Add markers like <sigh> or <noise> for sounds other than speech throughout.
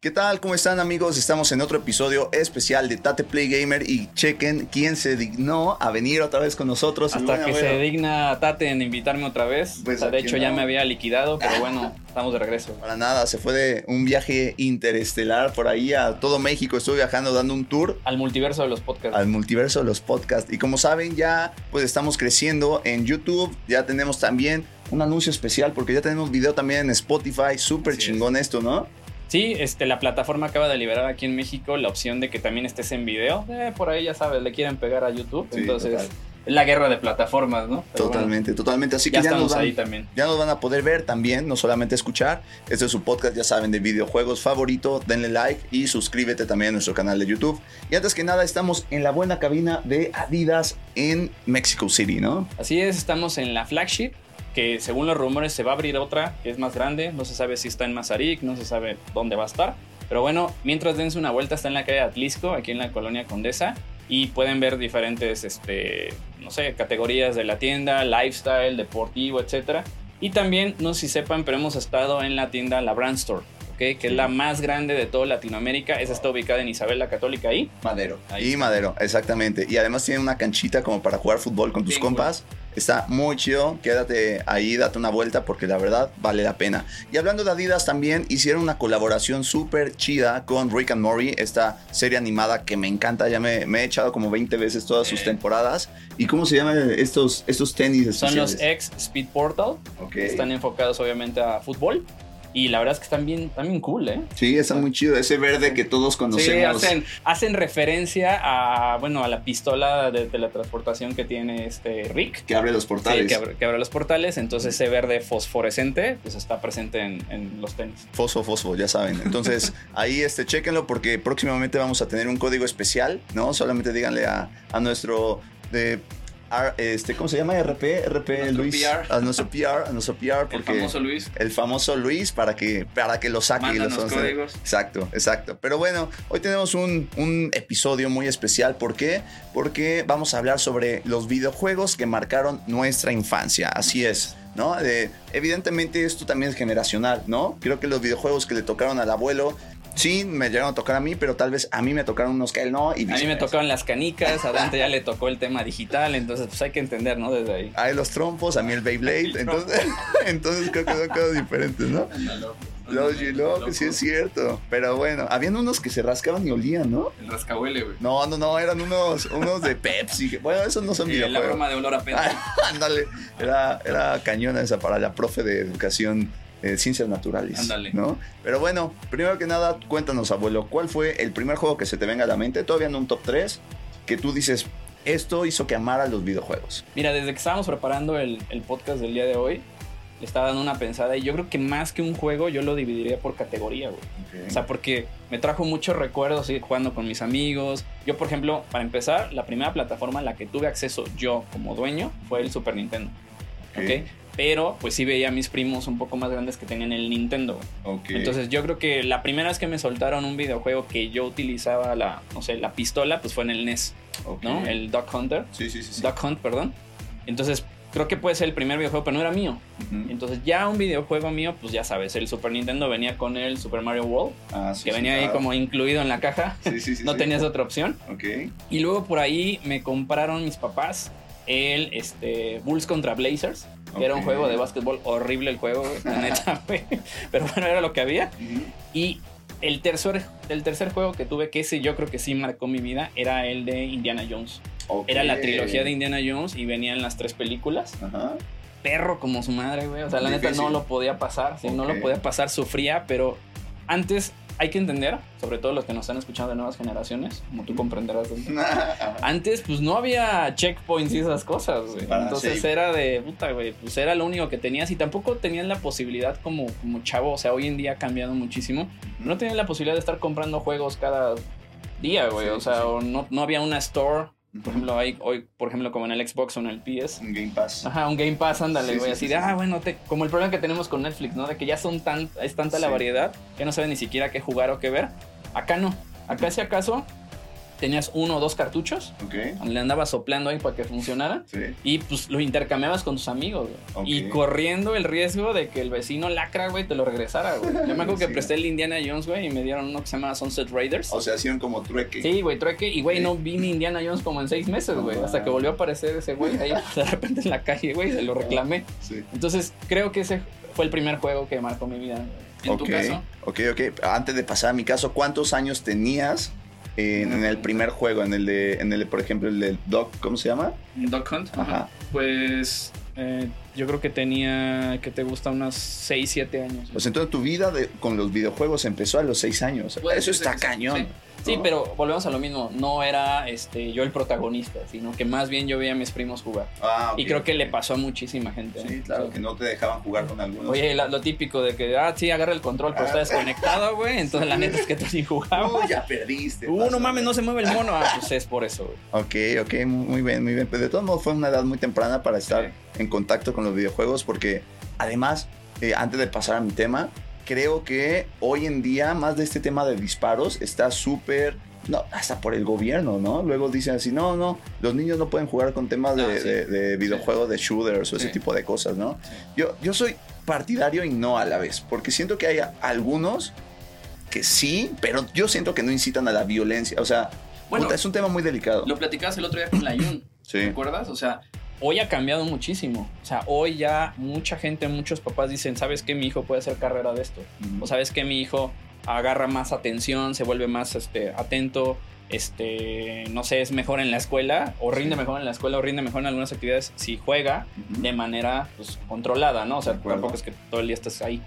¿Qué tal? ¿Cómo están amigos? Estamos en otro episodio especial de Tate Play Gamer y chequen quién se dignó a venir otra vez con nosotros. Hasta que se digna Tate en invitarme otra vez. Pues o sea, de hecho no. ya me había liquidado, pero bueno, estamos de regreso. Para nada, se fue de un viaje interestelar por ahí a todo México. Estuve viajando dando un tour Al multiverso de los podcasts. al multiverso de los podcasts. Y como saben, ya pues estamos creciendo en YouTube. Ya tenemos también un anuncio especial porque ya tenemos video también en Spotify. Súper es. chingón esto, ¿no? Sí, este, la plataforma acaba de liberar aquí en México la opción de que también estés en video. Eh, por ahí ya sabes, le quieren pegar a YouTube. Sí, entonces, total. es la guerra de plataformas, ¿no? Pero bueno, Totalmente, totalmente. Así que ya nos estamos van- ahí también. Ya nos van a poder ver también, no solamente escuchar. Este es su podcast, ya saben, de videojuegos favorito. Denle like y suscríbete también a nuestro canal de YouTube. Y antes que nada, estamos en la buena cabina de Adidas en Mexico City, ¿no? Así es, estamos en la flagship, que según los rumores se va a abrir otra, que es más grande. No se sabe si está en Mazarik, no se sabe dónde va a estar. Pero bueno, mientras dense una vuelta, está en la calle de Atlisco, aquí en la colonia Condesa. Y pueden ver diferentes, este, no sé, categorías de la tienda, lifestyle, deportivo, etc. Y también, no sé si sepan, pero hemos estado en la tienda La Brand Store, que es la más grande de toda Latinoamérica. Esa está ubicada en Isabel la Católica ahí. Madero. Ahí y. Madero, exactamente. Y además tiene una canchita como para jugar fútbol con tus Bien, compas. Está muy chido. Quédate ahí, date una vuelta porque la verdad vale la pena. Y hablando de Adidas también hicieron una colaboración súper chida con Rick and Morty, esta serie animada que me encanta. Ya me, me he echado como 20 veces todas sus Eh. temporadas. ¿Y cómo se llaman estos, estos tenis Son los ex Speed Portal. Ok. Están enfocados obviamente a fútbol. Y la verdad es que están bien, están bien cool, ¿eh? Sí, está muy chido. Ese verde que todos Sí, conocemos. hacen, hacen referencia a, bueno, a la pistola de teletransportación que tiene este Rick. Que abre los Sí, portales. que, abre, que abre los portales, entonces ese verde fosforescente pues está presente en, en los tenis. Fosfo, fosfo, ya saben. Entonces, <laughs> ahí este, chéquenlo porque próximamente vamos a tener un código especial, ¿no? Solamente díganle a, a nuestro de R- este, ¿cómo se llama? RP, RP Luis. PR. A nuestro PR, a nuestro PR, porque Luis. el famoso Luis para que, para que lo saque y los códigos. Exacto, exacto. Pero bueno, hoy tenemos un, un episodio muy especial. ¿Por qué? Porque vamos a hablar sobre los videojuegos que marcaron nuestra infancia. Así es. ¿No? De- evidentemente esto también es generacional, ¿no? Creo que los videojuegos que le tocaron al abuelo, sí, me llegaron a tocar a mí, pero tal vez a mí me tocaron unos que a él no. Y A mí me tocaban las canicas, a Dante ya le tocó el tema digital, entonces pues hay que entender, ¿no? Desde ahí. A él los trompos, a mí el Beyblade. <laughs> entonces, <laughs> entonces creo que son cosas diferentes, ¿no? Los G-Lock, sí es cierto. Pero bueno, habían unos que se rascaban y olían, ¿no? El rascahuele, güey. No, no, no, eran unos, unos de Pepsi. Bueno, esos no son Eh, la broma de olor a. Ah, <laughs> Ándale, era, era cañona esa para la profe de educación, eh, ciencias naturales. Ándale. ¿no? Pero bueno, primero que nada, cuéntanos, abuelo, ¿cuál fue el primer juego que se te venga a la mente? Todavía no un top 3, que tú dices, esto hizo que amara los videojuegos. Mira, desde que estábamos preparando el, el podcast del día de hoy, le estaba dando una pensada y yo creo que más que un juego yo lo dividiría por categoría, güey. O sea, porque me trajo muchos recuerdos ir jugando con mis amigos. Yo, por ejemplo, para empezar, la primera plataforma a la que tuve acceso yo como dueño fue el Super Nintendo. ¿ok? Pero pues sí veía a mis primos un poco más grandes que tenían el Nintendo. Entonces yo creo que la primera vez que me soltaron un videojuego que yo utilizaba la, no sé, la pistola, pues fue en el NES, Ok. ¿no? El Duck Hunter. Sí, sí, sí. sí. Duck Hunt, perdón. Entonces creo que puede ser el primer videojuego, pero no era mío. Entonces ya un videojuego mío, pues ya sabes, el Super Nintendo venía con el Super Mario World, Ah, sí, que sí, venía ahí como incluido en la caja. Sí, sí, <laughs> sí. no tenías otra opción. Ok. Y luego por ahí me compraron mis papás el este, Bulls contra Blazers, era un juego de básquetbol horrible el juego, güey, la neta, <laughs> güey. Pero bueno, era lo que había. Y el tercer, el tercer juego que tuve, que ese yo creo que sí marcó mi vida, era el de Indiana Jones. Era la trilogía de Indiana Jones y venían las tres películas. Ajá. Perro como su madre, güey. O sea, la neta no lo podía pasar. Sí, no lo podía pasar, sufría, pero antes hay que entender, sobre todo los que nos están escuchando de nuevas generaciones, como tú comprenderás. <laughs> Antes, pues no había checkpoints y esas cosas, güey. Entonces era de puta, güey. Pues era lo único que tenías y tampoco tenías la posibilidad como, como chavo. O sea, hoy en día ha cambiado muchísimo. No tenías la posibilidad de estar comprando juegos cada día, güey. Sí, o sea, sí. o no, no había una store. Por ejemplo, hay, hoy, por ejemplo, como en el Xbox o en el PS. Un Game Pass. Ajá, un Game Pass, ándale, Sí, güey. sí, así sí, de, sí. ah, bueno, te- como el problema que tenemos con Netflix, ¿no? De que ya son tan, es tanta la Sí. variedad que no sabes ni siquiera qué jugar o qué ver. Acá no. Acá, si acaso, tenías uno o dos cartuchos, Ok. le andabas soplando ahí para que funcionara. Sí. Y pues lo intercambiabas con tus amigos, güey. Ok. Y corriendo el riesgo de que el vecino lacra, güey, te lo regresara, güey. Yo me acuerdo que <laughs> presté el Indiana Jones, güey, y me dieron uno que se llama Sunset Raiders. O sea, hacían como trueque. Sí, güey, trueque. Y, güey, no vi ni Indiana Jones como en seis meses, güey. Hasta que volvió a aparecer ese güey ahí <laughs> de repente en la calle, güey, se lo reclamé. Sí. Entonces, creo que ese fue el primer juego que marcó mi vida. En tu caso, Ok, ok. Antes de pasar a mi caso, ¿cuántos años tenías en, en el primer juego? En el de, en el por ejemplo, el del Doc, ¿cómo se llama? Duck Hunt. Ajá. Pues eh, yo creo que tenía, que te gusta, unos 6, 7 años. Pues entonces tu vida de- con los videojuegos empezó a los seis años. Puede Eso está cañón. sí. Sí, ¿no? pero volvemos a lo mismo. No era este, yo el protagonista, sino que más bien yo veía a mis primos jugar. Ah, ok. Y creo que le pasó a muchísima gente. Sí, ¿eh? claro, que no te dejaban jugar con algunos. Oye, la- lo típico de que, ah, sí, agarra el control, pero está Ah. desconectado, güey. Entonces, la neta es que tú sí jugabas. Uy, ya perdiste. Uh, no mames, no se mueve el mono. Ah, pues es por eso, güey. Ok, ok, muy bien, muy bien. Pero de todos modos fue una edad muy temprana para estar en contacto con los videojuegos porque además, eh, antes de pasar a mi tema, creo que hoy en día más de este tema de disparos está súper... No, hasta por el gobierno, ¿no? Luego dicen así, no, no, los niños no pueden jugar con temas de, Ah, sí. de- de videojuegos, de shooters o ese Sí. tipo de cosas, ¿no? Sí. Yo, yo soy partidario y no a la vez, porque siento que hay algunos que sí, pero yo siento que no incitan a la violencia. O sea, Bueno, puta, es un tema muy delicado. Lo platicabas el otro día con la Yun. Sí. ¿Te acuerdas? O sea, hoy ha cambiado muchísimo. O sea, hoy ya mucha gente, muchos papás dicen, ¿sabes qué? Mi hijo puede hacer carrera de esto. O sabes que mi hijo agarra más atención, se vuelve más este, atento, este, no sé, es mejor en la escuela, o rinde Sí. mejor en la escuela, o rinde mejor en algunas actividades si juega de manera pues, controlada, ¿no? O sea, tampoco es que todo el día estés ahí.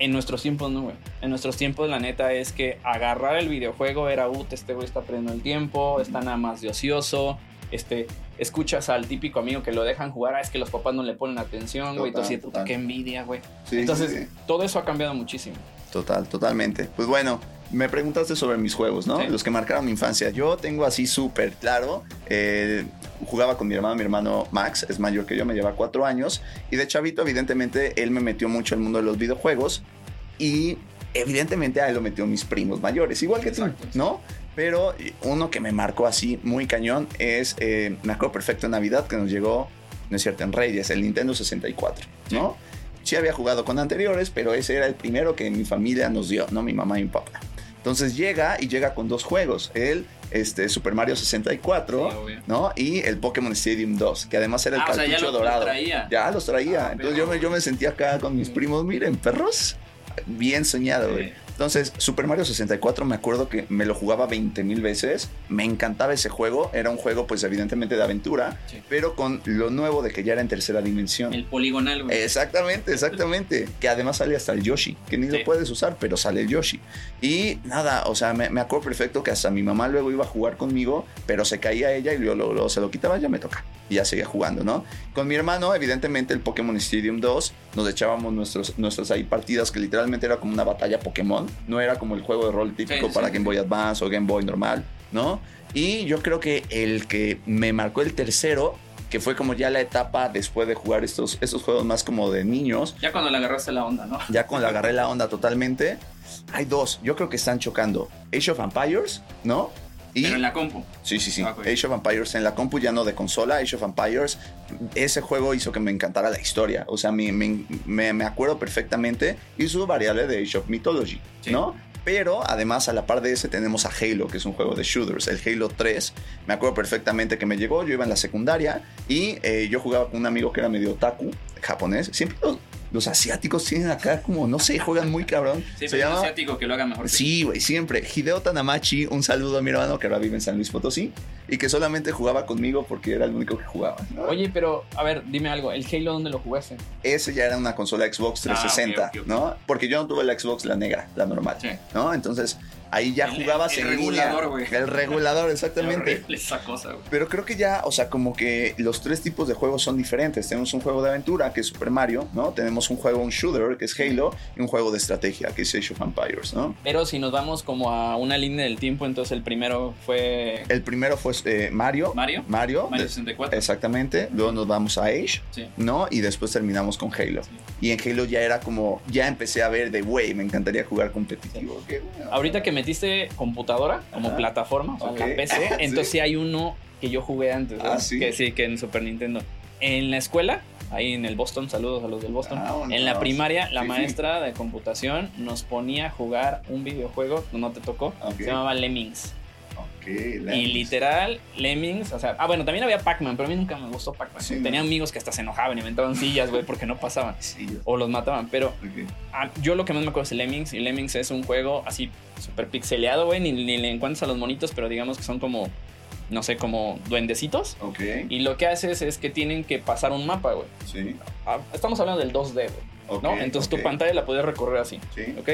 En nuestros tiempos, no, güey. En nuestros tiempos, la neta es que agarrar el videojuego era, ut, este güey está perdiendo el tiempo, está nada más de ocioso. Este, escuchas al típico amigo que lo dejan jugar, ah, es que los papás no le ponen atención, güey. Entonces, puta, qué envidia, güey. Sí, Entonces, sí, sí. todo eso ha cambiado muchísimo. Total, totalmente. Pues bueno, me preguntaste sobre mis juegos, ¿no? Los que marcaron mi infancia. Yo tengo así súper claro. eh, jugaba con mi hermano, mi hermano Max, es mayor que yo, me lleva cuatro años. Y de chavito, evidentemente, él me metió mucho al mundo de los videojuegos. Y evidentemente a él lo metió mis primos mayores, igual que tú, ¿no? Pero uno que me marcó así muy cañón es, eh, me acuerdo perfecto en Navidad que nos llegó, no es cierto, en Reyes, el Nintendo 64, ¿no? Sí había jugado con anteriores, pero ese era el primero que mi familia nos dio, ¿no? Mi mamá y mi papá. Entonces llega y llega con dos juegos, el este, Super Mario 64, Sí, obvio. ¿no? Y el Pokémon Stadium 2, que además era el Ah, o sea, cartucho ya lo- lo dorado. traía. Ya los traía. Ah, Entonces pero- yo me, yo me sentía acá con mis primos, miren, perros, bien soñado, güey. Sí. Entonces, Super Mario 64 me acuerdo que me lo jugaba 20 mil veces. Me encantaba ese juego. Era un juego, pues evidentemente de aventura, Sí. pero con lo nuevo de que ya era en tercera dimensión. El poligonal, güey. Exactamente, exactamente. <laughs> Que además sale hasta el Yoshi, que ni Sí. lo puedes usar, pero sale el Yoshi. Y nada, o sea, me, me acuerdo perfecto que hasta mi mamá luego iba a jugar conmigo, pero se caía ella y luego se lo quitaba, ya me toca. Y ya seguía jugando, ¿no? Con mi hermano, evidentemente, el Pokémon Stadium 2, nos echábamos nuestros, nuestras ahí partidas que literalmente era como una batalla Pokémon. No era como el juego de rol típico Sí, para sí, Game. Boy Advance o Game Boy normal, ¿no? Y yo creo que el que me marcó el tercero, que fue como ya la etapa después de jugar estos, estos juegos más como de niños, Ya cuando le agarraste la onda, ¿no? ya cuando le agarré la onda totalmente, hay dos, yo creo que están chocando. Age of Empires, ¿no? Y, Pero en la compu. Sí, sí, sí. Ah. Age of Empires en la compu, ya no de consola. Age of Empires, ese juego hizo que me encantara la historia. O sea, me, me, me- me acuerdo perfectamente. Y su variable de Age of Mythology, Sí. ¿no? Pero además, a la par de ese, tenemos a Halo, que es un juego de shooters, el Halo 3. Me acuerdo perfectamente que me llegó, yo iba en la secundaria y eh, yo jugaba con un amigo que era medio otaku, japonés. Siempre los, asiáticos tienen acá como, no sé, juegan muy cabrón. Sí, Se llama asiático que lo haga mejor. Sí, güey, siempre. Hideo Tanamachi, un saludo a mi hermano que ahora vive en San Luis Potosí y que solamente jugaba conmigo porque era el único que jugaba. ¿no? Oye, pero, a ver, dime algo. ¿El Halo dónde lo jugaste? Ese ya era una consola Xbox 360, Ah. ¿no? Porque yo no tuve la Xbox, la negra, la normal, Sí. ¿no? Entonces ahí ya El- jugabas el en regulador, güey. El regulador, <laughs> exactamente. esa cosa, güey. Pero creo que ya, o sea, como que los tres tipos de juegos son diferentes. Tenemos un juego de aventura, que es Super Mario, ¿no? Tenemos un juego, un shooter, que es Halo, y un juego de estrategia, que es Age of Empires, ¿no? Pero si nos vamos como a una línea del tiempo, entonces el primero fue El primero fue eh, Mario. Mario. Mario. Mario de- 64. Exactamente. Luego nos vamos a Age, Sí. ¿no? Y después terminamos con Halo. Sí. Y en Halo ya era como, ya empecé a ver de, güey, me encantaría jugar competitivo. Qué bueno. Ahorita que metiste computadora como Ajá. plataforma, o sea, PC, <laughs> entonces sí hay uno que yo jugué antes, Ah, que sí, que en Super Nintendo. En la escuela, ahí en el Boston, saludos a los del Boston. Ah, bueno, en la primaria, la sí, maestra de computación nos ponía a jugar un videojuego, no te tocó, Ok. se llamaba Lemmings. Y literal, Lemmings, o sea, ah, bueno, también había Pac-Man, pero a mí nunca me gustó Pac-Man. Sí, Tenía no. amigos que hasta se enojaban y inventaban sillas, güey, porque no pasaban. Sí, O los mataban, pero yo lo que más me acuerdo es Lemmings. Y Lemmings es un juego así súper pixeleado, güey. Ni, ni le encuentras a los monitos, pero digamos que son como, no sé, como duendecitos. Ok, Y lo que haces es que tienen que pasar un mapa, güey. sí. Ah, estamos hablando del 2D, güey. ok, ¿no? Entonces tu pantalla la puedes recorrer así, Sí. ¿ok?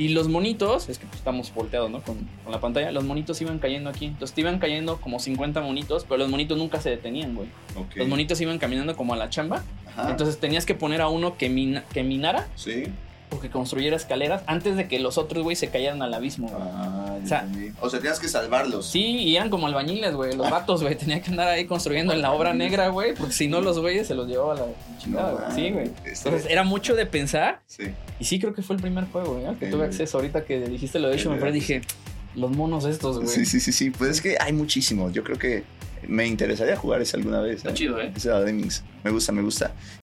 Y los monitos, es que pues, estamos volteados, ¿no? Con, con la pantalla, los monitos iban cayendo aquí. Entonces te iban cayendo como 50 monitos, pero los monitos nunca se detenían, güey. ok. Los monitos iban caminando como a la chamba. Ajá. Entonces tenías que poner a uno que, mina- que minara Sí. O que construyera escaleras antes de que los otros, güey, se cayeran al abismo. güey. Ah, O sea- o sea, tenías que salvarlos. Sí, y eran como albañiles, güey. Los vatos, güey, tenían que andar ahí construyendo en la obra negra, güey, porque si no los güeyes se los llevaba a la chingada, No, güey. Sí, güey. este- Entonces era mucho de pensar Sí. y sí creo que fue el primer juego, güey, al que tuve güey. acceso. Ahorita que dijiste lo de hecho, me dije, los monos estos, güey. Sí, sí, sí, sí. Pues es que hay muchísimos. Yo creo que me interesaría jugar ese alguna vez. Está chido, ¿eh? Ese de Lemmings. Me gusta, me gusta.